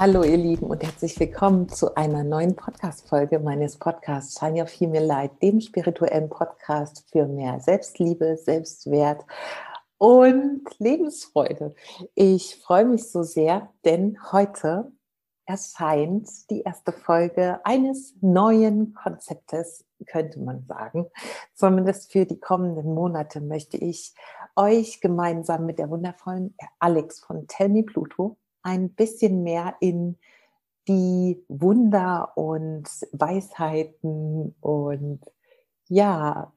Hallo ihr Lieben und herzlich willkommen zu einer neuen Podcast-Folge meines Podcasts Shine Your Female Light, dem spirituellen Podcast für mehr Selbstliebe, Selbstwert und Lebensfreude. Ich freue mich so sehr, denn heute erscheint die erste Folge eines neuen Konzeptes, könnte man sagen. Zumindest für die kommenden Monate möchte ich euch gemeinsam mit der wundervollen Alex von Tell Me Pluto ein bisschen mehr in die Wunder und Weisheiten und ja,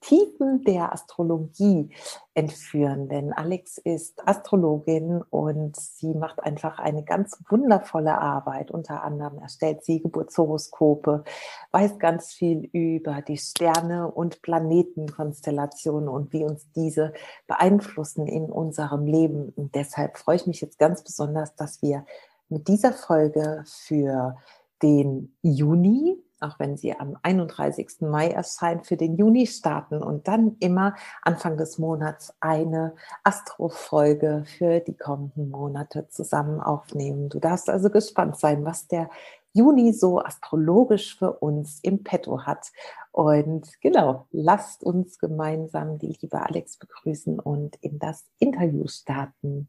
Tiefen der Astrologie entführen. Denn Alex ist Astrologin und sie macht einfach eine ganz wundervolle Arbeit. Unter anderem erstellt sie Geburtshoroskope, weiß ganz viel über die Sterne und Planetenkonstellationen und wie uns diese beeinflussen in unserem Leben. Und deshalb freue ich mich jetzt ganz besonders, dass wir mit dieser Folge für den Juni auch wenn sie am 31. Mai erscheint, für den Juni starten und dann immer Anfang des Monats eine Astro-Folge für die kommenden Monate zusammen aufnehmen. Du darfst also gespannt sein, was der Juni so astrologisch für uns im Petto hat. Und genau, lasst uns gemeinsam die liebe Alex begrüßen und in das Interview starten.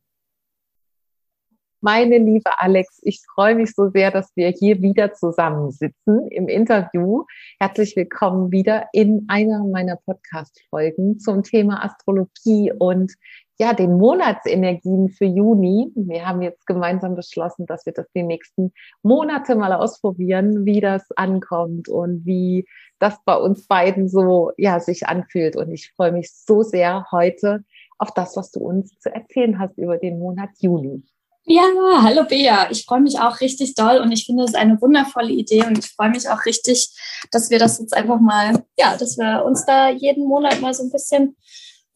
Meine liebe Alex, ich freue mich so sehr, dass wir hier wieder zusammensitzen im Interview. Herzlich willkommen wieder in einer meiner Podcast-Folgen zum Thema Astrologie und ja, den Monatsenergien für Juni. Wir haben jetzt gemeinsam beschlossen, dass wir das die nächsten Monate mal ausprobieren, wie das ankommt und wie das bei uns beiden so, ja, sich anfühlt. Und ich freue mich so sehr heute auf das, was du uns zu erzählen hast über den Monat Juni. Ja, hallo Bea. Ich freue mich auch richtig doll und ich finde es eine wundervolle Idee und ich freue mich auch richtig, dass wir das jetzt einfach mal, ja, dass wir uns da jeden Monat mal so ein bisschen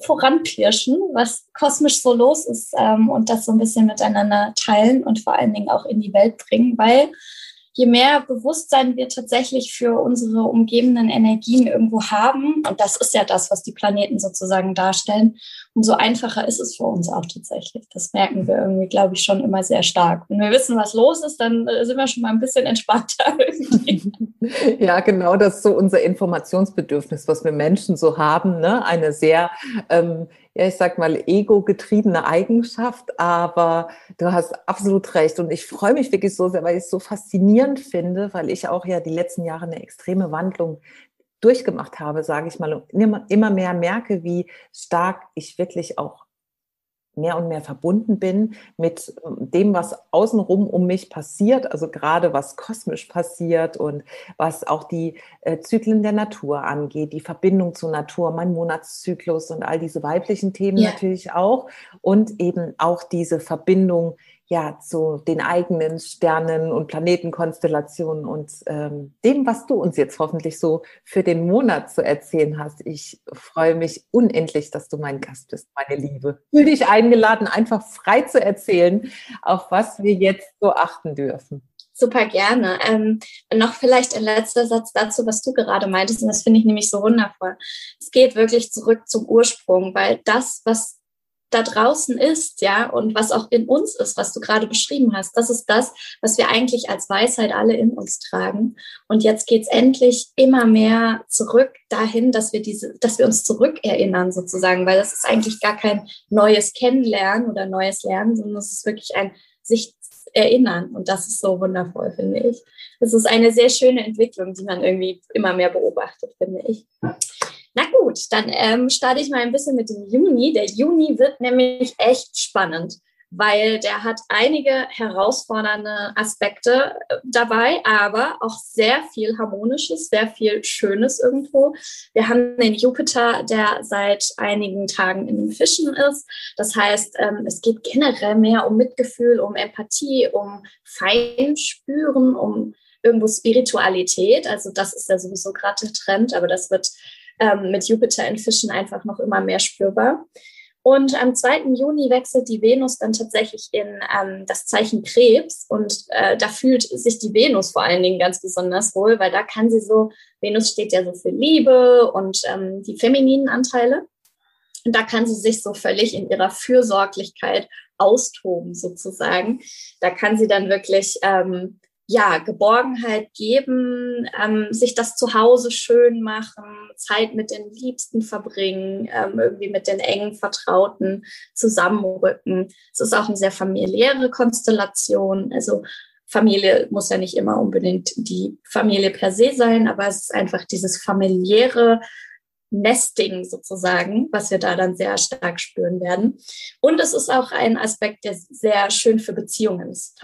voranpirschen, was kosmisch so los ist ähm, und das so ein bisschen miteinander teilen und vor allen Dingen auch in die Welt bringen, weil je mehr Bewusstsein wir tatsächlich für unsere umgebenden Energien irgendwo haben, und das ist ja das, was die Planeten sozusagen darstellen, umso einfacher ist es für uns auch tatsächlich. Das merken wir irgendwie, glaube ich, schon immer sehr stark. Wenn wir wissen, was los ist, dann äh, sind wir schon mal ein bisschen entspannter. ja, genau, das ist so unser Informationsbedürfnis, was wir Menschen so haben. Ne? Eine sehr ähm, ja, ich sag mal, ego-getriebene Eigenschaft, aber du hast absolut recht. Und ich freue mich wirklich so sehr, weil ich es so faszinierend finde, weil ich auch ja die letzten Jahre eine extreme Wandlung durchgemacht habe, sage ich mal, und immer mehr merke, wie stark ich wirklich auch mehr und mehr verbunden bin mit ähm, dem, was außenrum um mich passiert, also gerade was kosmisch passiert und was auch die äh, Zyklen der Natur angeht, die Verbindung zur Natur, mein Monatszyklus und all diese weiblichen Themen ja. natürlich auch und eben auch diese Verbindung ja zu den eigenen Sternen und Planetenkonstellationen und ähm, dem, was du uns jetzt hoffentlich so für den Monat zu erzählen hast. Ich freue mich unendlich, dass du mein Gast bist, meine Liebe. Fühl dich eingeladen, einfach frei zu erzählen, auf was wir jetzt so achten dürfen. Super gerne. Ähm, noch vielleicht ein letzter Satz dazu, was du gerade meintest, und das finde ich nämlich so wundervoll. Es geht wirklich zurück zum Ursprung, weil das, was da draußen ist, ja, und was auch in uns ist, was du gerade beschrieben hast, das ist das, was wir eigentlich als Weisheit alle in uns tragen. Und jetzt geht's endlich immer mehr zurück dahin, dass wir diese, dass wir uns zurückerinnern sozusagen, weil das ist eigentlich gar kein neues Kennenlernen oder neues Lernen, sondern es ist wirklich ein sich erinnern. Und das ist so wundervoll, finde ich. Das ist eine sehr schöne Entwicklung, die man irgendwie immer mehr beobachtet, finde ich. Na gut, dann ähm, starte ich mal ein bisschen mit dem Juni. Der Juni wird nämlich echt spannend, weil der hat einige herausfordernde Aspekte äh, dabei, aber auch sehr viel Harmonisches, sehr viel Schönes irgendwo. Wir haben den Jupiter, der seit einigen Tagen in den Fischen ist. Das heißt, ähm, es geht generell mehr um Mitgefühl, um Empathie, um Feinspüren, um irgendwo Spiritualität. Also das ist ja sowieso gerade der Trend, aber das wird ähm, mit Jupiter in Fischen einfach noch immer mehr spürbar. Und am 2. Juni wechselt die Venus dann tatsächlich in ähm, das Zeichen Krebs. Und äh, da fühlt sich die Venus vor allen Dingen ganz besonders wohl, weil da kann sie so, Venus steht ja so für Liebe und ähm, die femininen Anteile. Und da kann sie sich so völlig in ihrer Fürsorglichkeit austoben, sozusagen. Da kann sie dann wirklich ähm, ja, Geborgenheit geben, ähm, sich das Zuhause schön machen, Zeit mit den Liebsten verbringen, ähm, irgendwie mit den engen Vertrauten zusammenrücken. Es ist auch eine sehr familiäre Konstellation. Also Familie muss ja nicht immer unbedingt die Familie per se sein, aber es ist einfach dieses familiäre Nesting sozusagen, was wir da dann sehr stark spüren werden. Und es ist auch ein Aspekt, der sehr schön für Beziehungen ist,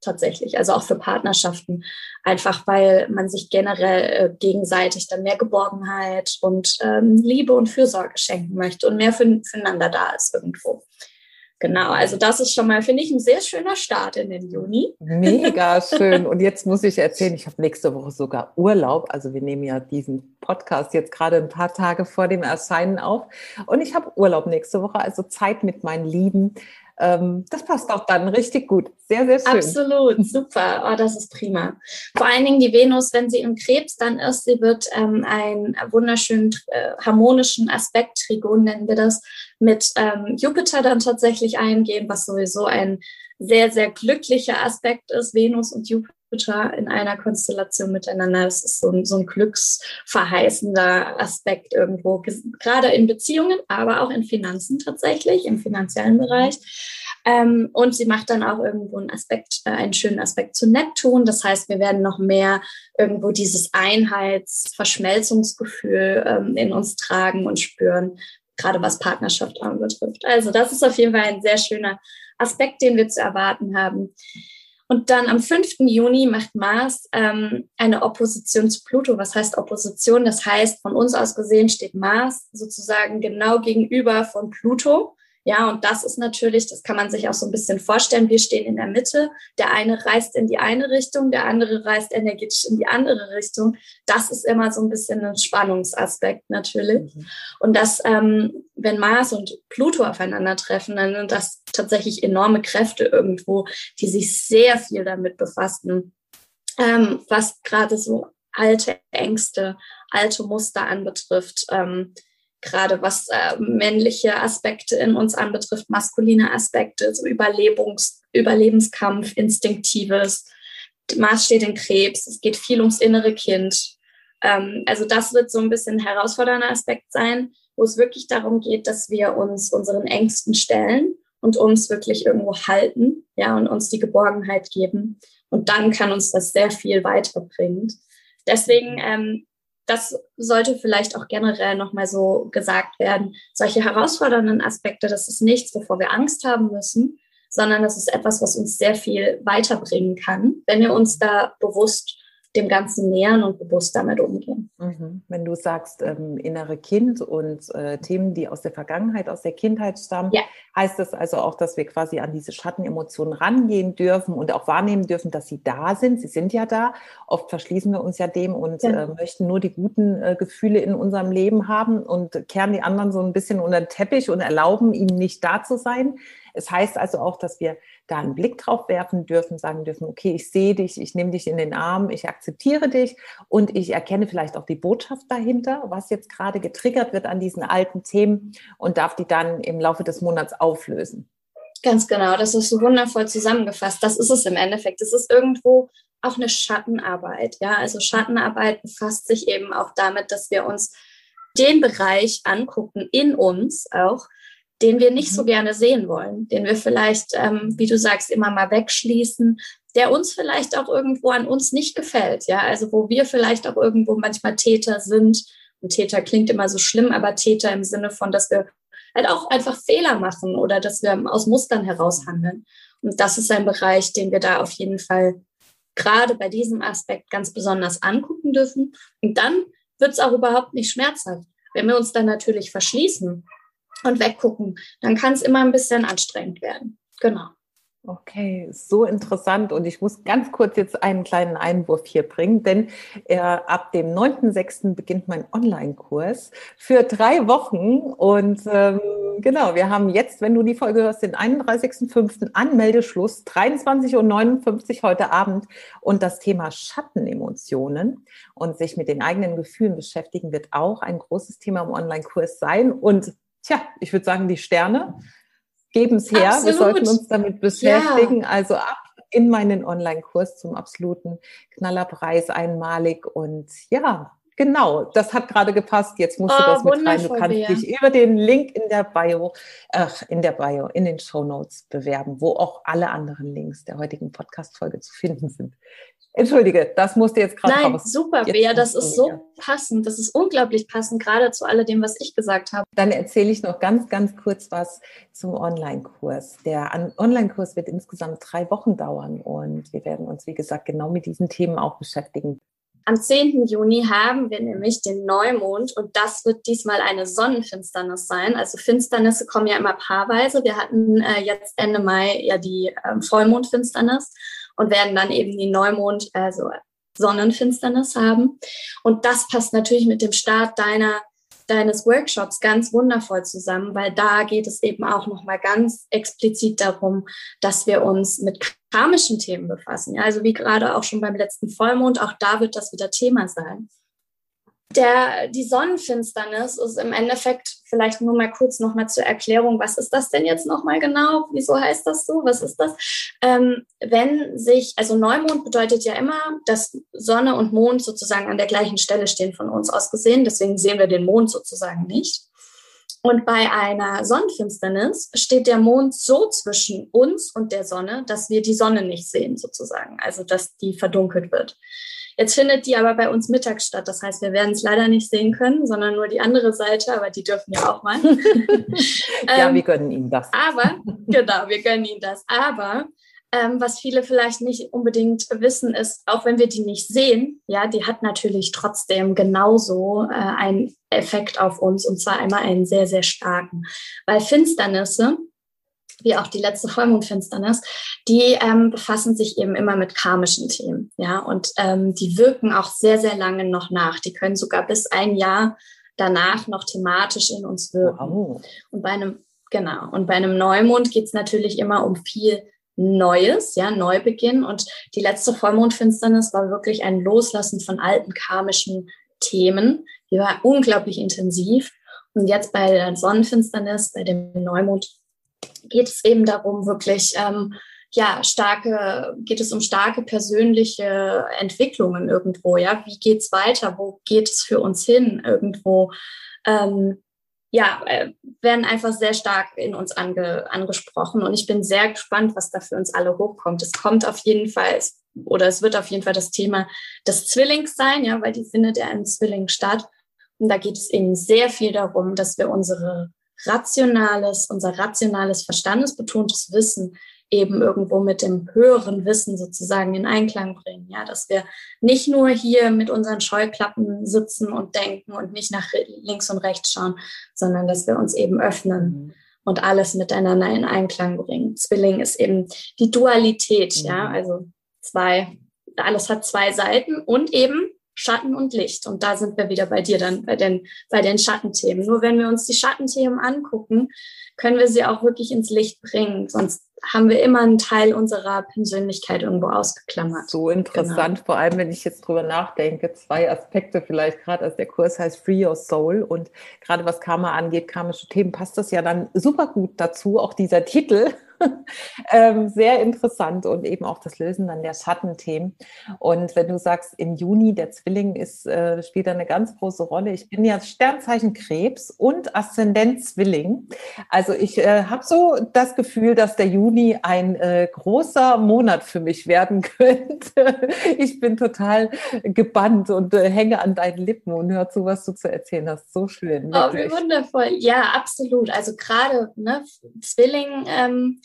tatsächlich, also auch für Partnerschaften, einfach weil man sich generell äh, gegenseitig dann mehr Geborgenheit und ähm, Liebe und Fürsorge schenken möchte und mehr für, füreinander da ist irgendwo. Genau, also das ist schon mal, finde ich, ein sehr schöner Start in den Juni. Mega schön. Und jetzt muss ich erzählen, ich habe nächste Woche sogar Urlaub. Also wir nehmen ja diesen Podcast jetzt gerade ein paar Tage vor dem Erscheinen auf. Und ich habe Urlaub nächste Woche, also Zeit mit meinen Lieben. Ähm, das passt auch dann richtig gut. Sehr, sehr schön. Absolut, super. Oh, das ist prima. Vor allen Dingen die Venus, wenn sie im Krebs dann ist, sie wird ähm, einen wunderschönen äh, harmonischen Aspekt, Trigon nennen wir das, mit ähm, Jupiter dann tatsächlich eingehen, was sowieso ein sehr, sehr glücklicher Aspekt ist, Venus und Jupiter in einer Konstellation miteinander. Das ist so ein, so ein glücksverheißender Aspekt irgendwo, gerade in Beziehungen, aber auch in Finanzen tatsächlich, im finanziellen Bereich. Ähm, und sie macht dann auch irgendwo einen Aspekt, äh, einen schönen Aspekt zu Neptun. Das heißt, wir werden noch mehr irgendwo dieses Einheits-, Verschmelzungsgefühl ähm, in uns tragen und spüren, gerade was Partnerschaft anbetrifft. Also das ist auf jeden Fall ein sehr schöner Aspekt, den wir zu erwarten haben. Und dann am 5. Juni macht Mars ähm, eine Opposition zu Pluto. Was heißt Opposition? Das heißt, von uns aus gesehen steht Mars sozusagen genau gegenüber von Pluto. Ja, und das ist natürlich, das kann man sich auch so ein bisschen vorstellen. Wir stehen in der Mitte. Der eine reist in die eine Richtung, der andere reist energetisch in die andere Richtung. Das ist immer so ein bisschen ein Spannungsaspekt natürlich. Mhm. Und das, ähm, wenn Mars und Pluto aufeinandertreffen, dann sind das tatsächlich enorme Kräfte irgendwo, die sich sehr viel damit befassen, ähm, was gerade so alte Ängste, alte Muster anbetrifft. Ähm, gerade was äh, männliche Aspekte in uns anbetrifft, maskuline Aspekte, so Überlebungs Überlebenskampf, Instinktives. Mars steht in Krebs, es geht viel ums innere Kind. Ähm, also das wird so ein bisschen ein herausfordernder Aspekt sein, wo es wirklich darum geht, dass wir uns unseren Ängsten stellen und uns wirklich irgendwo halten, ja, und uns die Geborgenheit geben. Und dann kann uns das sehr viel weiterbringen. Deswegen ähm, das sollte vielleicht auch generell nochmal so gesagt werden. Solche herausfordernden Aspekte, das ist nichts, wovor wir Angst haben müssen, sondern das ist etwas, was uns sehr viel weiterbringen kann, wenn wir uns da bewusst dem Ganzen nähern und bewusst damit umgehen. Mhm. Wenn du sagst, ähm, innere Kind und äh, Themen, die aus der Vergangenheit, aus der Kindheit stammen, ja. heißt das also auch, dass wir quasi an diese Schattenemotionen rangehen dürfen und auch wahrnehmen dürfen, dass sie da sind. Sie sind ja da. Oft verschließen wir uns ja dem und ja. Äh, möchten nur die guten äh, Gefühle in unserem Leben haben und kehren die anderen so ein bisschen unter den Teppich und erlauben ihnen nicht da zu sein. Es heißt also auch, dass wir da einen Blick drauf werfen dürfen, sagen dürfen, okay, ich sehe dich, ich nehme dich in den Arm, ich akzeptiere dich und ich erkenne vielleicht auch die Botschaft dahinter, was jetzt gerade getriggert wird an diesen alten Themen und darf die dann im Laufe des Monats auflösen. Ganz genau, das ist so wundervoll zusammengefasst. Das ist es im Endeffekt. Es ist irgendwo auch eine Schattenarbeit. Ja, also Schattenarbeit befasst sich eben auch damit, dass wir uns den Bereich angucken in uns auch, den wir nicht so mhm. gerne sehen wollen, den wir vielleicht, ähm, wie du sagst, immer mal wegschließen, der uns vielleicht auch irgendwo an uns nicht gefällt, ja, also wo wir vielleicht auch irgendwo manchmal Täter sind. Und Täter klingt immer so schlimm, aber Täter im Sinne von, dass wir halt auch einfach Fehler machen oder dass wir aus Mustern heraus handeln. Und das ist ein Bereich, den wir da auf jeden Fall gerade bei diesem Aspekt ganz besonders angucken dürfen. Und dann wird es auch überhaupt nicht schmerzhaft. Wenn wir uns dann natürlich verschließen und weggucken, dann kann es immer ein bisschen anstrengend werden. Genau. Okay, so interessant. Und ich muss ganz kurz jetzt einen kleinen Einwurf hier bringen, denn äh, ab dem 9.6. beginnt mein Online-Kurs für drei Wochen. Und ähm, genau, wir haben jetzt, wenn du die Folge hörst, den 31.5. Anmeldeschluss, 23.59 Uhr heute Abend. Und das Thema Schattenemotionen und sich mit den eigenen Gefühlen beschäftigen wird auch ein großes Thema im Online-Kurs sein. Und tja, ich würde sagen, die Sterne geben es her. Absolut. Wir sollten uns damit beschäftigen. Ja. Also ab in meinen Online-Kurs zum absoluten Knallerpreis einmalig. Und ja, Genau, das hat gerade gepasst. Jetzt musst du oh, das mit rein. Du kannst dich über den Link in der Bio, ach, in der Bio, in den Show Notes bewerben, wo auch alle anderen Links der heutigen Podcast-Folge zu finden sind. Entschuldige, das musste jetzt gerade Nein, raus. super, jetzt Bea, das ist so passend. Das ist unglaublich passend, gerade zu alledem, was ich gesagt habe. Dann erzähle ich noch ganz, ganz kurz was zum Online-Kurs. Der Online-Kurs wird insgesamt drei Wochen dauern und wir werden uns, wie gesagt, genau mit diesen Themen auch beschäftigen. Am 10. Juni haben wir nämlich den Neumond und das wird diesmal eine Sonnenfinsternis sein. Also Finsternisse kommen ja immer paarweise. Wir hatten äh, jetzt Ende Mai ja die äh, Vollmondfinsternis und werden dann eben die Neumond, also Sonnenfinsternis haben. Und das passt natürlich mit dem Start deiner deines Workshops ganz wundervoll zusammen, weil da geht es eben auch nochmal ganz explizit darum, dass wir uns mit karmischen Themen befassen. Ja, also wie gerade auch schon beim letzten Vollmond, auch da wird das wieder Thema sein. Der, die Sonnenfinsternis ist im Endeffekt vielleicht nur mal kurz noch mal zur Erklärung, was ist das denn jetzt noch mal genau? Wieso heißt das so? Was ist das? Ähm, wenn sich, also Neumond bedeutet ja immer, dass Sonne und Mond sozusagen an der gleichen Stelle stehen von uns aus gesehen. Deswegen sehen wir den Mond sozusagen nicht. Und bei einer Sonnenfinsternis steht der Mond so zwischen uns und der Sonne, dass wir die Sonne nicht sehen sozusagen, also dass die verdunkelt wird. Jetzt findet die aber bei uns mittags statt. Das heißt, wir werden es leider nicht sehen können, sondern nur die andere Seite, aber die dürfen ja auch mal. ja, ähm, wir gönnen Ihnen das. Aber, genau, wir gönnen Ihnen das. Aber ähm, was viele vielleicht nicht unbedingt wissen, ist, auch wenn wir die nicht sehen, ja, die hat natürlich trotzdem genauso äh, einen Effekt auf uns und zwar einmal einen sehr, sehr starken. Weil Finsternisse, wie auch die letzte Vollmondfinsternis, die ähm, befassen sich eben immer mit karmischen Themen, ja, und ähm, die wirken auch sehr, sehr lange noch nach. Die können sogar bis ein Jahr danach noch thematisch in uns wirken. Wow. Und bei einem, genau, und bei einem Neumond geht es natürlich immer um viel Neues, ja, Neubeginn. Und die letzte Vollmondfinsternis war wirklich ein Loslassen von alten karmischen Themen. Die war unglaublich intensiv. Und jetzt bei der Sonnenfinsternis, bei dem Neumond, geht es eben darum, wirklich ähm, ja starke, geht es um starke persönliche Entwicklungen irgendwo, ja, wie geht's weiter, wo geht es für uns hin irgendwo, ähm, ja, äh, werden einfach sehr stark in uns ange, angesprochen und ich bin sehr gespannt, was da für uns alle hochkommt. Es kommt auf jeden Fall oder es wird auf jeden Fall das Thema des Zwillings sein, ja, weil die findet ja im Zwilling statt. Und da geht es eben sehr viel darum, dass wir unsere rationales, unser rationales, verstandesbetontes Wissen eben irgendwo mit dem höheren Wissen sozusagen in Einklang bringen. Ja, dass wir nicht nur hier mit unseren Scheuklappen sitzen und denken und nicht nach links und rechts schauen, sondern dass wir uns eben öffnen mhm. und alles miteinander in Einklang bringen. Zwilling ist eben die Dualität, mhm. ja, also zwei, alles hat zwei Seiten und eben Schatten und Licht. Und da sind wir wieder bei dir dann, bei den, bei den Schattenthemen. Nur wenn wir uns die Schattenthemen angucken, können wir sie auch wirklich ins Licht bringen. Sonst haben wir immer einen Teil unserer Persönlichkeit irgendwo ausgeklammert. So interessant, genau. vor allem wenn ich jetzt drüber nachdenke, zwei Aspekte vielleicht, gerade als der Kurs heißt Free Your Soul und gerade was Karma angeht, karmische Themen, passt das ja dann super gut dazu, auch dieser Titel. ähm, sehr interessant und eben auch das Lösen dann der Schattenthemen. Und wenn du sagst, im Juni der Zwilling ist, äh, spielt da eine ganz große Rolle. Ich bin ja Sternzeichen Krebs und Aszendent Zwilling. Also ich äh, habe so das Gefühl, dass der Juni ein äh, großer Monat für mich werden könnte. ich bin total gebannt und äh, hänge an deinen Lippen und hör zu, was du zu erzählen hast. So schön. Wirklich. Oh, wundervoll. Ja, absolut. Also gerade ne, Zwilling. Ähm,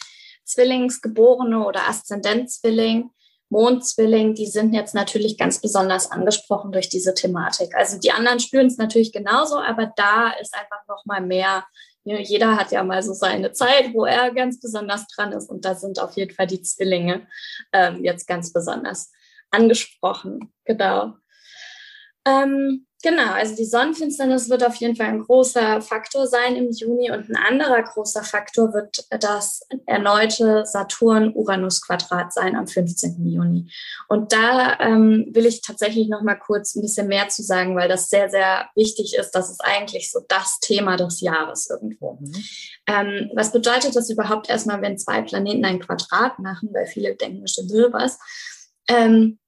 Zwillingsgeborene oder Aszendentzwilling, Mondzwilling, die sind jetzt natürlich ganz besonders angesprochen durch diese Thematik. Also die anderen spüren es natürlich genauso, aber da ist einfach noch mal mehr. Jeder hat ja mal so seine Zeit, wo er ganz besonders dran ist und da sind auf jeden Fall die Zwillinge ähm, jetzt ganz besonders angesprochen. Genau. Ähm, Genau, also die Sonnenfinsternis wird auf jeden Fall ein großer Faktor sein im Juni und ein anderer großer Faktor wird das erneute Saturn-Uranus-Quadrat sein am 15. Juni. Und da ähm, will ich tatsächlich noch mal kurz ein bisschen mehr zu sagen, weil das sehr, sehr wichtig ist. Das ist eigentlich so das Thema des Jahres irgendwo. Mhm. Ähm, was bedeutet das überhaupt erstmal, wenn zwei Planeten ein Quadrat machen? Weil viele denken bestimmt was. Ähm,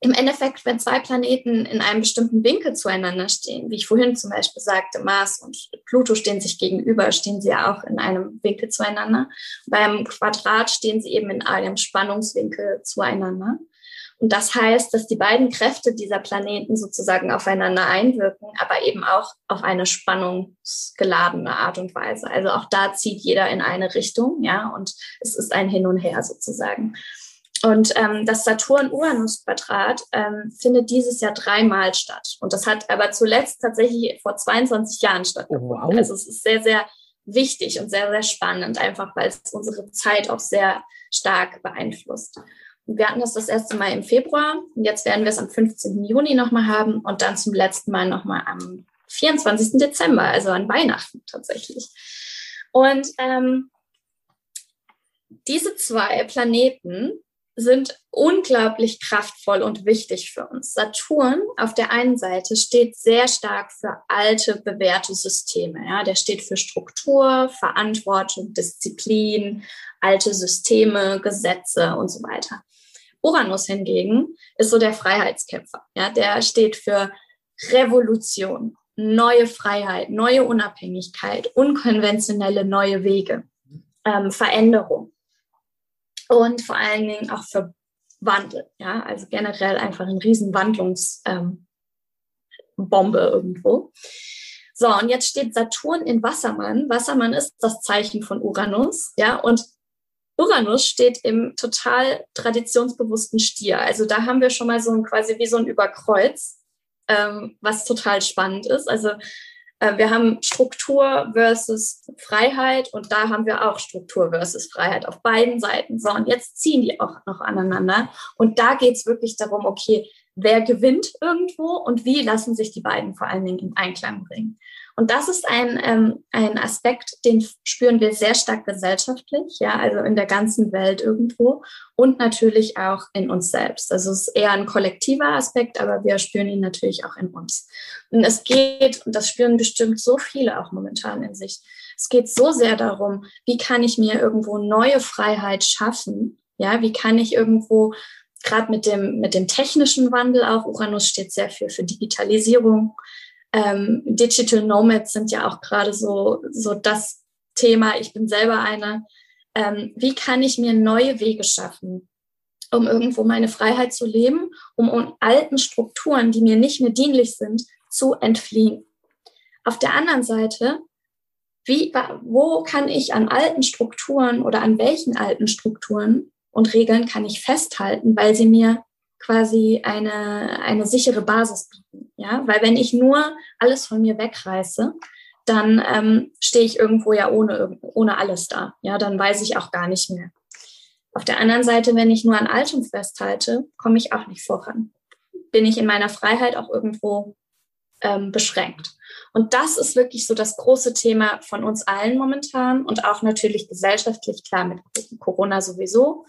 im Endeffekt, wenn zwei Planeten in einem bestimmten Winkel zueinander stehen, wie ich vorhin zum Beispiel sagte, Mars und Pluto stehen sich gegenüber, stehen sie ja auch in einem Winkel zueinander. Beim Quadrat stehen sie eben in einem Spannungswinkel zueinander. Und das heißt, dass die beiden Kräfte dieser Planeten sozusagen aufeinander einwirken, aber eben auch auf eine spannungsgeladene Art und Weise. Also auch da zieht jeder in eine Richtung, ja, und es ist ein Hin und Her sozusagen. Und ähm, das Saturn-Uranus-Quadrat ähm, findet dieses Jahr dreimal statt. Und das hat aber zuletzt tatsächlich vor 22 Jahren stattgefunden. Oh, wow. Also es ist sehr, sehr wichtig und sehr, sehr spannend, einfach weil es unsere Zeit auch sehr stark beeinflusst. Und wir hatten das das erste Mal im Februar und jetzt werden wir es am 15. Juni nochmal haben und dann zum letzten Mal nochmal am 24. Dezember, also an Weihnachten tatsächlich. Und ähm, diese zwei Planeten sind unglaublich kraftvoll und wichtig für uns. Saturn auf der einen Seite steht sehr stark für alte, bewährte Systeme. Ja, der steht für Struktur, Verantwortung, Disziplin, alte Systeme, Gesetze und so weiter. Uranus hingegen ist so der Freiheitskämpfer. Ja, der steht für Revolution, neue Freiheit, neue Unabhängigkeit, unkonventionelle neue Wege, ähm, Veränderung und vor allen Dingen auch für Wandel. Ja, also generell einfach ein riesen Wandlungsbombe ähm, irgendwo. So, und jetzt steht Saturn in Wassermann. Wassermann ist das Zeichen von Uranus, ja, und Uranus steht im total traditionsbewussten Stier. Also da haben wir schon mal so ein quasi wie so ein Überkreuz, ähm, was total spannend ist. Also wir haben Struktur versus Freiheit und da haben wir auch Struktur versus Freiheit auf beiden Seiten. So, und jetzt ziehen die auch noch aneinander. Und da geht es wirklich darum, okay, wer gewinnt irgendwo und wie lassen sich die beiden vor allen Dingen in Einklang bringen. Und das ist ein, ähm, ein Aspekt, den spüren wir sehr stark gesellschaftlich, ja, also in der ganzen Welt irgendwo und natürlich auch in uns selbst. Also es ist eher ein kollektiver Aspekt, aber wir spüren ihn natürlich auch in uns. Und es geht, und das spüren bestimmt so viele auch momentan in sich, es geht so sehr darum, wie kann ich mir irgendwo neue Freiheit schaffen? Ja, wie kann ich irgendwo gerade mit dem, mit dem technischen Wandel auch, Uranus steht sehr viel für Digitalisierung, ähm, Digital Nomads sind ja auch gerade so, so das Thema. Ich bin selber eine. Ähm, wie kann ich mir neue Wege schaffen, um irgendwo meine Freiheit zu leben, um, um alten Strukturen, die mir nicht mehr dienlich sind, zu entfliehen? Auf der anderen Seite, wie, wo kann ich an alten Strukturen oder an welchen alten Strukturen und Regeln kann ich festhalten, weil sie mir quasi eine, eine sichere Basis bieten. Ja, weil wenn ich nur alles von mir wegreiße, dann ähm, stehe ich irgendwo ja ohne, ohne alles da. Ja, dann weiß ich auch gar nicht mehr. Auf der anderen Seite, wenn ich nur an Altem festhalte, komme ich auch nicht voran. Bin ich in meiner Freiheit auch irgendwo ähm, beschränkt. Und das ist wirklich so das große Thema von uns allen momentan und auch natürlich gesellschaftlich, klar, mit Corona sowieso.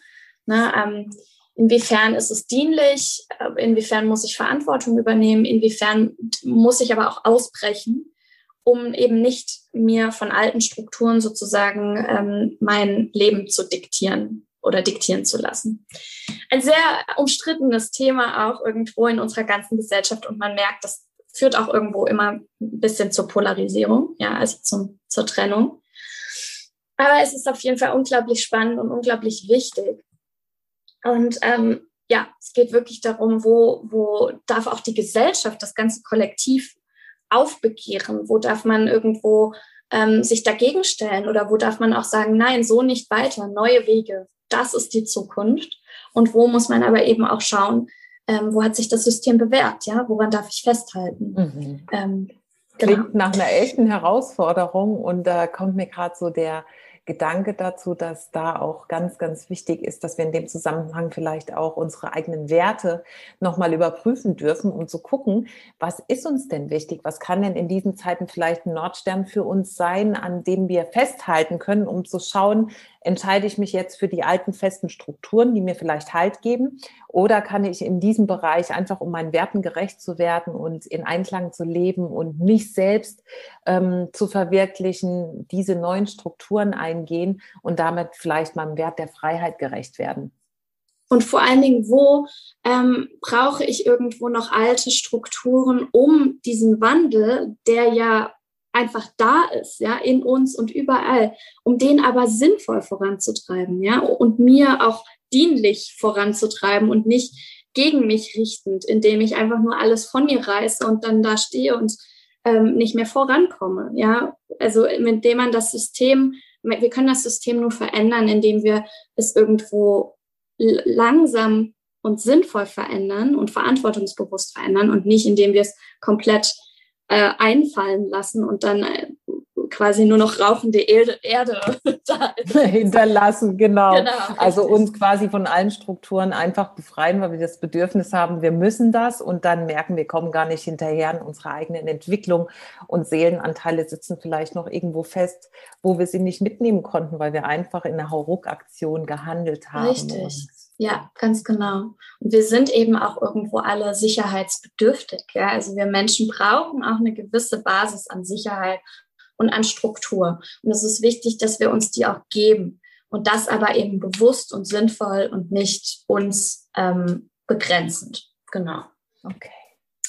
Ne, ähm, Inwiefern ist es dienlich? Äh, inwiefern muss ich Verantwortung übernehmen? Inwiefern muss ich aber auch ausbrechen, um eben nicht mir von alten Strukturen sozusagen ähm, mein Leben zu diktieren oder diktieren zu lassen? Ein sehr umstrittenes Thema auch irgendwo in unserer ganzen Gesellschaft und man merkt, das führt auch irgendwo immer ein bisschen zur Polarisierung, ja, also zum, zur Trennung. Aber es ist auf jeden Fall unglaublich spannend und unglaublich wichtig. Und ähm, ja, es geht wirklich darum, wo, wo darf auch die Gesellschaft, das ganze Kollektiv aufbegehren? Wo darf man irgendwo ähm, sich dagegen stellen oder wo darf man auch sagen, nein, so nicht weiter, neue Wege, das ist die Zukunft. Und wo muss man aber eben auch schauen, ähm, wo hat sich das System bewährt, ja, woran darf ich festhalten? Mhm. Ähm, Klingt genau. nach einer echten Herausforderung und da kommt mir gerade so der Gedanke dazu, dass da auch ganz, ganz wichtig ist, dass wir in dem Zusammenhang vielleicht auch unsere eigenen Werte nochmal überprüfen dürfen, um zu gucken, was ist uns denn wichtig? Was kann denn in diesen Zeiten vielleicht ein Nordstern für uns sein, an dem wir festhalten können, um zu schauen, entscheide ich mich jetzt für die alten festen Strukturen, die mir vielleicht Halt geben, oder kann ich in diesem Bereich einfach, um meinen Werten gerecht zu werden und in Einklang zu leben und mich selbst ähm, zu verwirklichen, diese neuen Strukturen eingehen und damit vielleicht meinem Wert der Freiheit gerecht werden? Und vor allen Dingen, wo ähm, brauche ich irgendwo noch alte Strukturen, um diesen Wandel, der ja einfach da ist, ja, in uns und überall, um den aber sinnvoll voranzutreiben, ja, und mir auch dienlich voranzutreiben und nicht gegen mich richtend, indem ich einfach nur alles von mir reiße und dann da stehe und ähm, nicht mehr vorankomme, ja. Also indem man das System, wir können das System nur verändern, indem wir es irgendwo langsam und sinnvoll verändern und verantwortungsbewusst verändern und nicht, indem wir es komplett äh, einfallen lassen und dann äh, quasi nur noch rauchende Erde, Erde hinterlassen, genau. genau also uns quasi von allen Strukturen einfach befreien, weil wir das Bedürfnis haben, wir müssen das und dann merken, wir kommen gar nicht hinterher in unserer eigenen Entwicklung und Seelenanteile sitzen vielleicht noch irgendwo fest, wo wir sie nicht mitnehmen konnten, weil wir einfach in einer Hauruck-Aktion gehandelt haben. Richtig. Ja, ganz genau. Und wir sind eben auch irgendwo alle sicherheitsbedürftig. Ja? Also wir Menschen brauchen auch eine gewisse Basis an Sicherheit und an Struktur. Und es ist wichtig, dass wir uns die auch geben. Und das aber eben bewusst und sinnvoll und nicht uns ähm, begrenzend. Genau. Okay.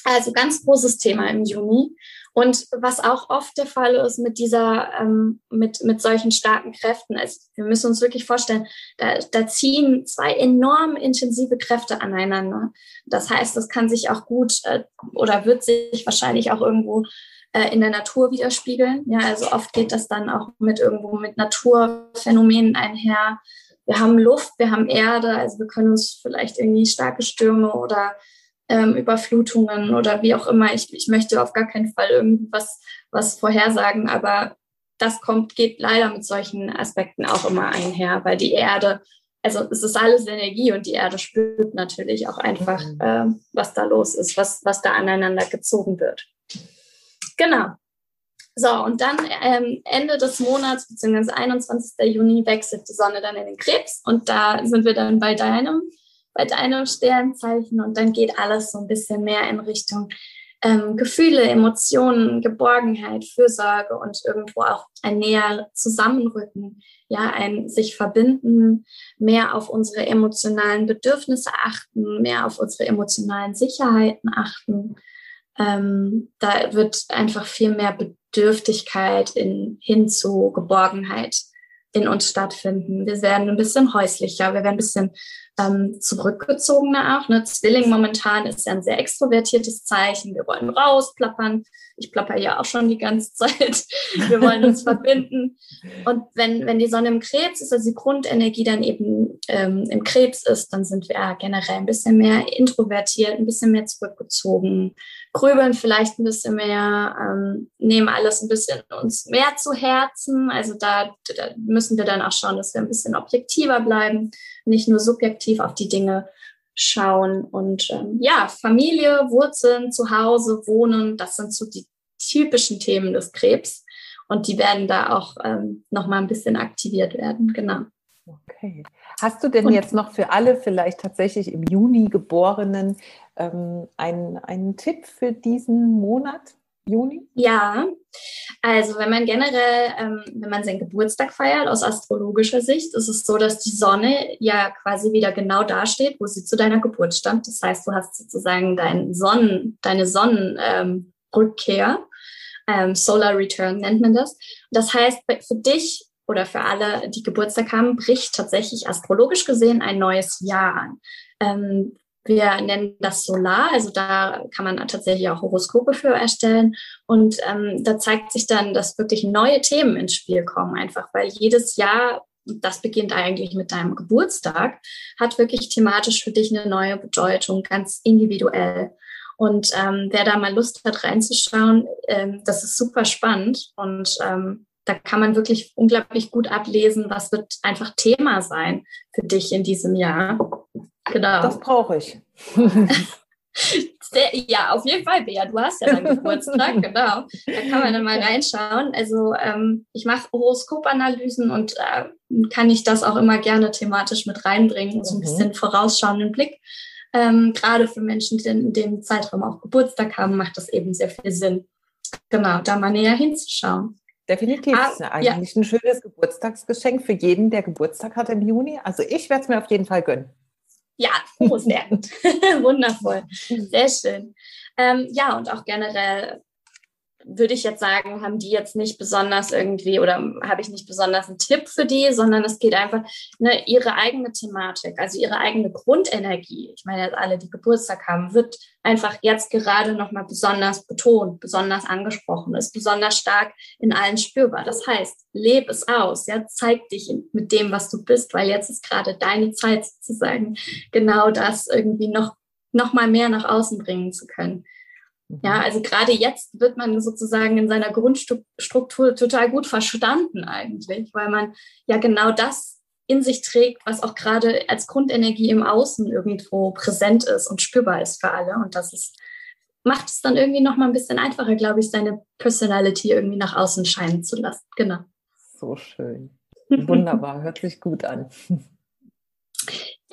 Also ganz großes Thema im Juni. Und was auch oft der Fall ist mit dieser, ähm, mit, mit solchen starken Kräften, also wir müssen uns wirklich vorstellen, da, da ziehen zwei enorm intensive Kräfte aneinander. Das heißt, das kann sich auch gut äh, oder wird sich wahrscheinlich auch irgendwo äh, in der Natur widerspiegeln. Ja, also oft geht das dann auch mit irgendwo mit Naturphänomenen einher. Wir haben Luft, wir haben Erde, also wir können uns vielleicht irgendwie starke Stürme oder ähm, Überflutungen oder wie auch immer. Ich, ich möchte auf gar keinen Fall irgendwas was vorhersagen, aber das kommt, geht leider mit solchen Aspekten auch immer einher, weil die Erde, also es ist alles Energie und die Erde spürt natürlich auch einfach, mhm. äh, was da los ist, was, was da aneinander gezogen wird. Genau. So, und dann ähm, Ende des Monats, beziehungsweise 21. Juni, wechselt die Sonne dann in den Krebs und da sind wir dann bei deinem bei deinem Sternzeichen und dann geht alles so ein bisschen mehr in Richtung ähm, Gefühle, Emotionen, Geborgenheit, Fürsorge und irgendwo auch ein näher Zusammenrücken, ja, ein sich verbinden, mehr auf unsere emotionalen Bedürfnisse achten, mehr auf unsere emotionalen Sicherheiten achten. Ähm, da wird einfach viel mehr Bedürftigkeit in, hin zu Geborgenheit in uns stattfinden. Wir werden ein bisschen häuslicher, wir werden ein bisschen ähm, zurückgezogener auch. Ne? Zwilling momentan ist ja ein sehr extrovertiertes Zeichen. Wir wollen rausplappern. Ich plapper ja auch schon die ganze Zeit. Wir wollen uns verbinden. Und wenn, wenn die Sonne im Krebs ist, also die Grundenergie dann eben ähm, im Krebs ist, dann sind wir ja generell ein bisschen mehr introvertiert, ein bisschen mehr zurückgezogen, grübeln vielleicht ein bisschen mehr, ähm, nehmen alles ein bisschen uns mehr zu Herzen. Also da, da müssen wir dann auch schauen, dass wir ein bisschen objektiver bleiben nicht nur subjektiv auf die Dinge schauen. Und ähm, ja, Familie, Wurzeln, Zuhause, Wohnen, das sind so die typischen Themen des Krebs. Und die werden da auch ähm, nochmal ein bisschen aktiviert werden, genau. Okay. Hast du denn und, jetzt noch für alle vielleicht tatsächlich im Juni Geborenen ähm, einen, einen Tipp für diesen Monat? Juni? Ja, also wenn man generell, ähm, wenn man seinen Geburtstag feiert, aus astrologischer Sicht, ist es so, dass die Sonne ja quasi wieder genau da steht, wo sie zu deiner Geburt stammt. Das heißt, du hast sozusagen dein Sonnen, deine Sonnenrückkehr, ähm, Solar Return nennt man das. Das heißt, für dich oder für alle, die Geburtstag haben, bricht tatsächlich astrologisch gesehen ein neues Jahr an. Ähm, wir nennen das Solar, also da kann man tatsächlich auch Horoskope für erstellen. Und ähm, da zeigt sich dann, dass wirklich neue Themen ins Spiel kommen, einfach weil jedes Jahr, das beginnt eigentlich mit deinem Geburtstag, hat wirklich thematisch für dich eine neue Bedeutung, ganz individuell. Und ähm, wer da mal Lust hat reinzuschauen, ähm, das ist super spannend und ähm, da kann man wirklich unglaublich gut ablesen, was wird einfach Thema sein für dich in diesem Jahr. Genau. Das brauche ich. ja, auf jeden Fall, Bea. Du hast ja deinen Geburtstag, genau. Da kann man dann mal reinschauen. Also ähm, ich mache Horoskopanalysen und äh, kann ich das auch immer gerne thematisch mit reinbringen, so ein mhm. bisschen vorausschauenden Blick. Ähm, Gerade für Menschen, die in dem Zeitraum auch Geburtstag haben, macht das eben sehr viel Sinn. Genau, da mal näher hinzuschauen. Definitiv. Ah, ist eigentlich ja. ein schönes Geburtstagsgeschenk für jeden, der Geburtstag hat im Juni. Also ich werde es mir auf jeden Fall gönnen. Ja, sehr gut. Wundervoll. Sehr schön. Ähm, ja, und auch generell würde ich jetzt sagen, haben die jetzt nicht besonders irgendwie oder habe ich nicht besonders einen Tipp für die, sondern es geht einfach ne, ihre eigene Thematik, also ihre eigene Grundenergie. Ich meine, alle, die Geburtstag haben, wird einfach jetzt gerade nochmal besonders betont, besonders angesprochen, ist besonders stark in allen spürbar. Das heißt, leb es aus, ja, zeig dich mit dem, was du bist, weil jetzt ist gerade deine Zeit sozusagen, genau das irgendwie noch, noch mal mehr nach außen bringen zu können. Ja, mhm. also gerade jetzt wird man sozusagen in seiner Grundstruktur total gut verstanden eigentlich, weil man ja genau das in sich trägt, was auch gerade als Grundenergie im Außen irgendwo präsent ist und spürbar ist für alle. Und das ist, macht es dann irgendwie noch mal ein bisschen einfacher, glaube ich, seine Personality irgendwie nach außen scheinen zu lassen. Genau. So schön. Wunderbar, hört sich gut an.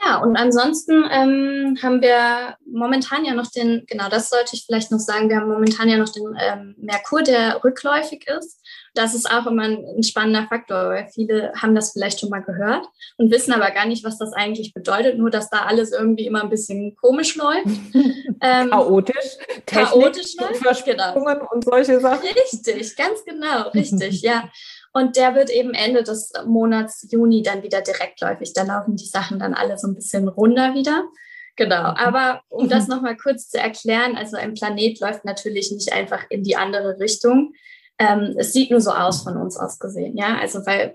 Ja, und ansonsten ähm, haben wir momentan ja noch den, genau das sollte ich vielleicht noch sagen, wir haben momentan ja noch den ähm, Merkur, der rückläufig ist. Das ist auch immer ein, ein, spannender Faktor, weil viele haben das vielleicht schon mal gehört und wissen aber gar nicht, was das eigentlich bedeutet, nur dass da alles irgendwie immer ein bisschen komisch läuft. ähm, chaotisch, Technik, chaotisch läuft, genau. und solche Sachen. Richtig, ganz genau, richtig, ja. Und der wird eben Ende des Monats Juni dann wieder direktläufig. Da laufen die Sachen dann alle so ein bisschen runter wieder. Genau, aber um das nochmal kurz zu erklären, also ein Planet läuft natürlich nicht einfach in die andere Richtung. Ähm, es sieht nur so aus von uns aus gesehen, ja. Also weil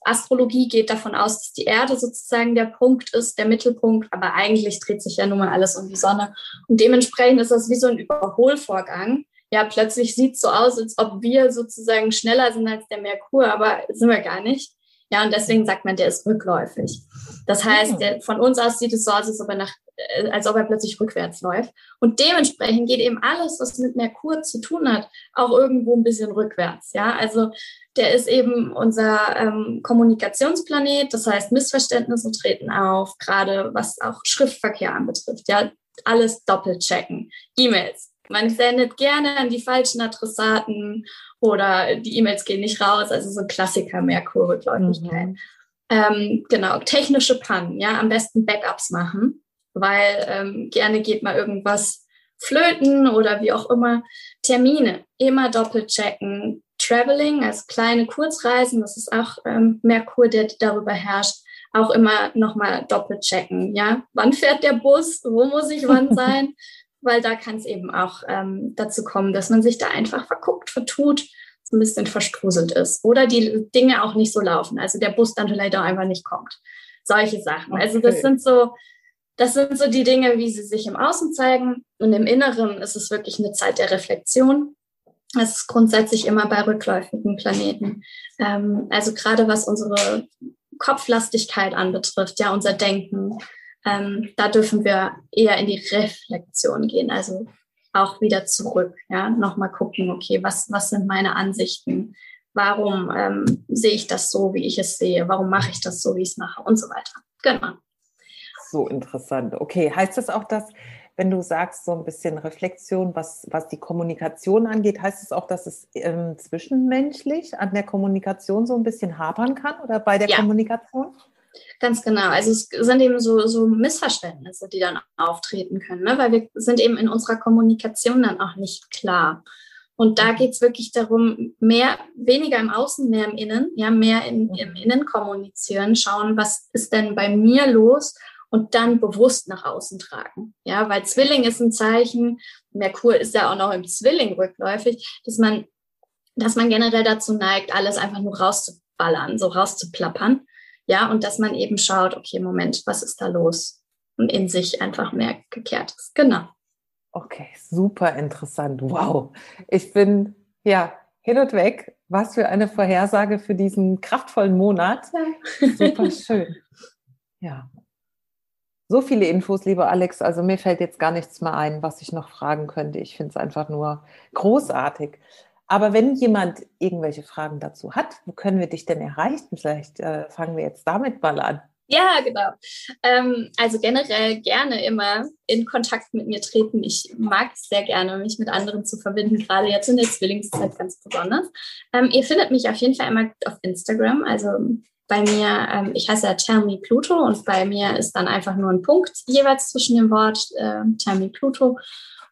Astrologie geht davon aus, dass die Erde sozusagen der Punkt ist, der Mittelpunkt, aber eigentlich dreht sich ja nun mal alles um die Sonne. Und dementsprechend ist das wie so ein Überholvorgang ja, plötzlich sieht es so aus, als ob wir sozusagen schneller sind als der Merkur, aber sind wir gar nicht. Ja, und deswegen sagt man, der ist rückläufig. Das heißt, der, von uns aus sieht es so aus, als ob, er nach, äh, als ob er plötzlich rückwärts läuft. Und dementsprechend geht eben alles, was mit Merkur zu tun hat, auch irgendwo ein bisschen rückwärts. Ja, also der ist eben unser ähm, Kommunikationsplanet. Das heißt, Missverständnisse treten auf, gerade was auch Schriftverkehr anbetrifft. Ja, alles doppelt checken. E-Mails, man sendet gerne an die falschen Adressaten oder die E-Mails gehen nicht raus. Also so ein Klassiker Merkur-Rückläufigkeit. Mhm. Ähm, genau, technische Pannen, ja, am besten Backups machen, weil ähm, gerne geht mal irgendwas flöten oder wie auch immer. Termine immer doppelt checken. Traveling, also kleine Kurzreisen, das ist auch ähm, Merkur, der darüber herrscht auch immer nochmal doppelt checken. Ja, wann fährt der Bus? Wo muss ich wann sein? Weil da kann es eben auch ähm, dazu kommen, dass man sich da einfach verguckt, vertut, so ein bisschen verstruselt ist oder die Dinge auch nicht so laufen, also der Bus dann vielleicht auch einfach nicht kommt. Solche Sachen. Okay. Also das sind so, das sind so die Dinge, wie sie sich im Außen zeigen und im Inneren ist es wirklich eine Zeit der Reflexion. Das ist grundsätzlich immer bei rückläufigen Planeten. Ähm, also gerade was unsere Kopflastigkeit anbetrifft, ja, unser Denken, ähm, da dürfen wir eher in die Reflexion gehen, also auch wieder zurück, ja, nochmal gucken, okay, was, was sind meine Ansichten? Warum ähm, sehe ich das so, wie ich es sehe? Warum mache ich das so, wie ich es mache? Und so weiter. Genau. So interessant. Okay, heißt das auch, dass, wenn du sagst, so ein bisschen Reflexion, was, was die Kommunikation angeht, heißt es das auch, dass es ähm, zwischenmenschlich an der Kommunikation so ein bisschen hapern kann oder bei der ja. Kommunikation? Ganz genau. Also es sind eben so, so Missverständnisse, die dann auftreten können, ne? weil wir sind eben in unserer Kommunikation dann auch nicht klar. Und da mhm. geht es wirklich darum, mehr, weniger im Außen, mehr im Innen, ja, mehr in, mhm. im Innen kommunizieren, schauen, was ist denn bei mir los und dann bewusst nach außen tragen. Ja, weil Zwilling ist ein Zeichen, Merkur ist ja auch noch im Zwilling rückläufig, dass man, dass man generell dazu neigt, alles einfach nur rauszuballern, so rauszuplappern. Ja, und dass man eben schaut, okay, Moment, was ist da los? Und in sich einfach mehr gekehrt ist. Genau. Okay, super interessant. Wow. Ich bin ja hin und weg. Was für eine Vorhersage für diesen kraftvollen Monat. Ja. Super schön. Ja. So viele Infos, lieber Alex. Also mir fällt jetzt gar nichts mehr ein, was ich noch fragen könnte. Ich finde es einfach nur großartig. Aber wenn jemand irgendwelche Fragen dazu hat, wo können wir dich denn erreichen? Vielleicht äh, fangen wir jetzt damit mal an. Ja, genau. Ähm, also generell gerne immer in Kontakt mit mir treten. Ich mag es sehr gerne, mich mit anderen zu verbinden, gerade jetzt in der Zwillingszeit ganz besonders. Ähm, ihr findet mich auf jeden Fall immer auf Instagram. Also bei mir, ähm, ich heiße ja Tell Me Pluto und bei mir ist dann einfach nur ein Punkt jeweils zwischen dem Wort äh, Tell Me Pluto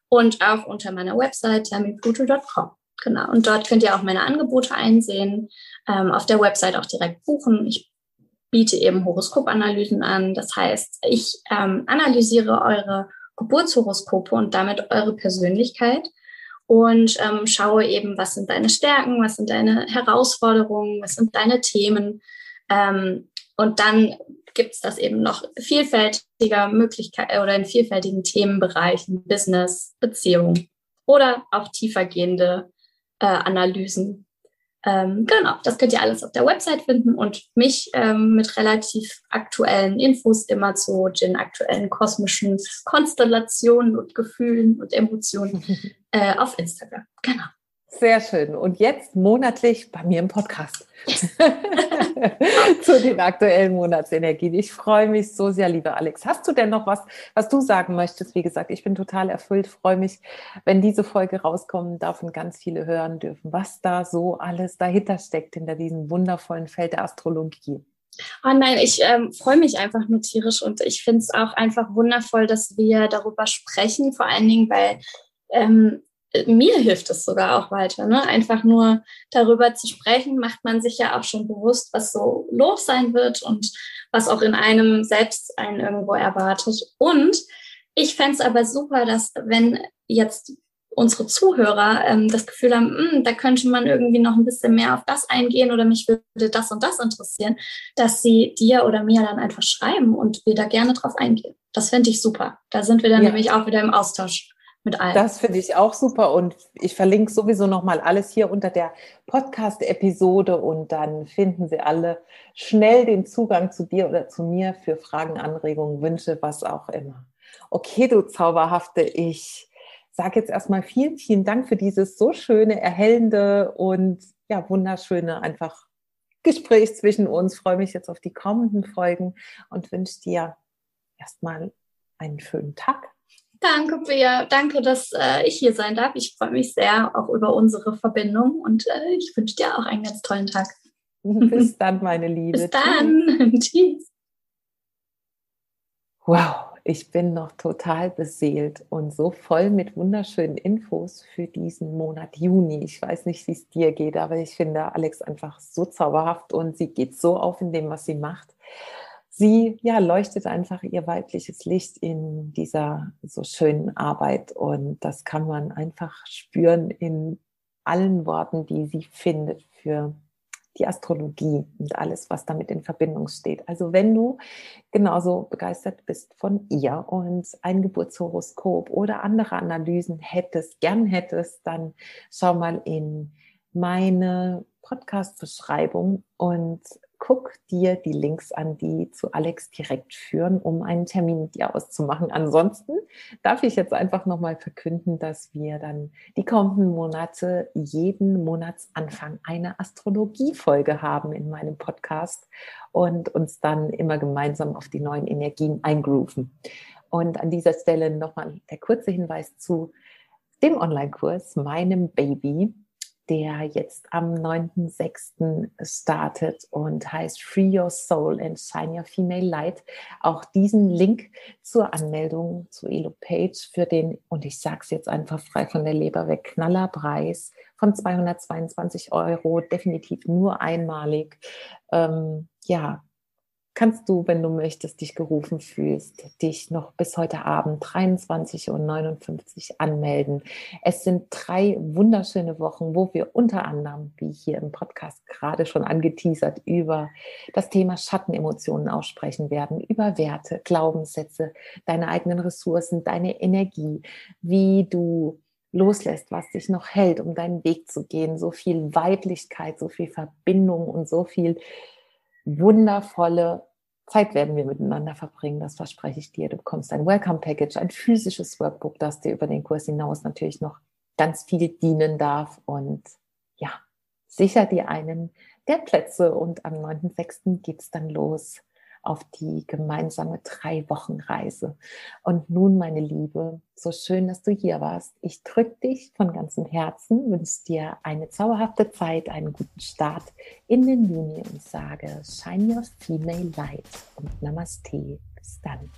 und auch unter meiner Website tellmepluto.com. Genau. Und dort könnt ihr auch meine Angebote einsehen. Ähm, auf der Website auch direkt buchen. Ich biete eben Horoskopanalysen an. Das heißt, ich ähm, analysiere eure Geburtshoroskope und damit eure Persönlichkeit und ähm, schaue eben, was sind deine Stärken, was sind deine Herausforderungen, was sind deine Themen. Ähm, und dann gibt es das eben noch vielfältiger Möglichkeit oder in vielfältigen Themenbereichen, Business, Beziehung oder auch tiefergehende äh, Analysen. Ähm, genau, das könnt ihr alles auf der Website finden und mich ähm, mit relativ aktuellen Infos immer zu den aktuellen kosmischen Konstellationen und Gefühlen und Emotionen äh, auf Instagram. Genau. Sehr schön. Und jetzt monatlich bei mir im Podcast zu den aktuellen Monatsenergien. Ich freue mich so sehr, liebe Alex. Hast du denn noch was, was du sagen möchtest? Wie gesagt, ich bin total erfüllt, freue mich, wenn diese Folge rauskommen darf und ganz viele hören dürfen, was da so alles dahinter steckt, hinter diesem wundervollen Feld der Astrologie. Oh nein, ich ähm, freue mich einfach nur tierisch und ich finde es auch einfach wundervoll, dass wir darüber sprechen, vor allen Dingen, weil ähm, mir hilft es sogar auch weiter. Ne? Einfach nur darüber zu sprechen, macht man sich ja auch schon bewusst, was so los sein wird und was auch in einem selbst einen irgendwo erwartet. Und ich fände es aber super, dass wenn jetzt unsere Zuhörer ähm, das Gefühl haben, hm, da könnte man irgendwie noch ein bisschen mehr auf das eingehen oder mich würde das und das interessieren, dass sie dir oder mir dann einfach schreiben und wir da gerne drauf eingehen. Das fände ich super. Da sind wir dann ja. nämlich auch wieder im Austausch mit allen. Das finde ich auch super und ich verlinke sowieso nochmal alles hier unter der Podcast-Episode und dann finden Sie alle schnell den Zugang zu dir oder zu mir für Fragen, Anregungen, Wünsche, was auch immer. Okay, du Zauberhafte, ich sage jetzt erstmal vielen, vielen Dank für dieses so schöne, erhellende und ja, wunderschöne einfach Gespräch zwischen uns. freue mich jetzt auf die kommenden Folgen und wünsche dir erstmal einen schönen Tag Danke, Bea. Danke, dass äh, ich hier sein darf. Ich freue mich sehr auch über unsere Verbindung und äh, ich wünsche dir auch einen ganz tollen Tag. Bis dann, meine Liebe. Bis dann. Tschüss. Wow, ich bin noch total beseelt und so voll mit wunderschönen Infos für diesen Monat Juni. Ich weiß nicht, wie es dir geht, aber ich finde Alex einfach so zauberhaft und sie geht so auf in dem, was sie macht sie ja leuchtet einfach ihr weibliches Licht in dieser so schönen Arbeit und das kann man einfach spüren in allen Worten, die sie findet für die Astrologie und alles, was damit in Verbindung steht. Also wenn du genauso begeistert bist von ihr und ein Geburtshoroskop oder andere Analysen hättest, gern hättest, dann schau mal in meine Podcast-Beschreibung und guck dir die Links an, die zu Alex direkt führen, um einen Termin mit dir auszumachen. Ansonsten darf ich jetzt einfach nochmal verkünden, dass wir dann die kommenden Monate jeden Monatsanfang eine Astrologiefolge haben in meinem Podcast und uns dann immer gemeinsam auf die neuen Energien eingrooven. Und an dieser Stelle nochmal der kurze Hinweis zu dem Online-Kurs, meinem Baby der jetzt am 9.6. startet und heißt Free Your Soul and Shine Your Female Light. Auch diesen Link zur Anmeldung zu Elo Page für den, und ich sage es jetzt einfach frei von der Leber weg, Knallerpreis von 222 Euro, definitiv nur einmalig. Ähm, ja, kannst du, wenn du möchtest, dich gerufen fühlst, dich noch bis heute Abend 23 und 59 anmelden. Es sind drei wunderschöne Wochen, wo wir unter anderem, wie hier im Podcast gerade schon angeteasert, über das Thema Schattenemotionen aussprechen werden, über Werte, Glaubenssätze, deine eigenen Ressourcen, deine Energie, wie du loslässt, was dich noch hält, um deinen Weg zu gehen. So viel Weiblichkeit, so viel Verbindung und so viel wundervolle Zeit werden wir miteinander verbringen. Das verspreche ich dir. Du bekommst ein Welcome Package, ein physisches Workbook, das dir über den Kurs hinaus natürlich noch ganz viel dienen darf. Und ja, sicher dir einen der Plätze. Und am 9.6. geht es dann los auf die gemeinsame drei Wochen Reise. Und nun, meine Liebe, so schön, dass du hier warst. Ich drücke dich von ganzem Herzen, wünsche dir eine zauberhafte Zeit, einen guten Start in den Juni und sage Shine Your Female Light und Namaste. Bis dann.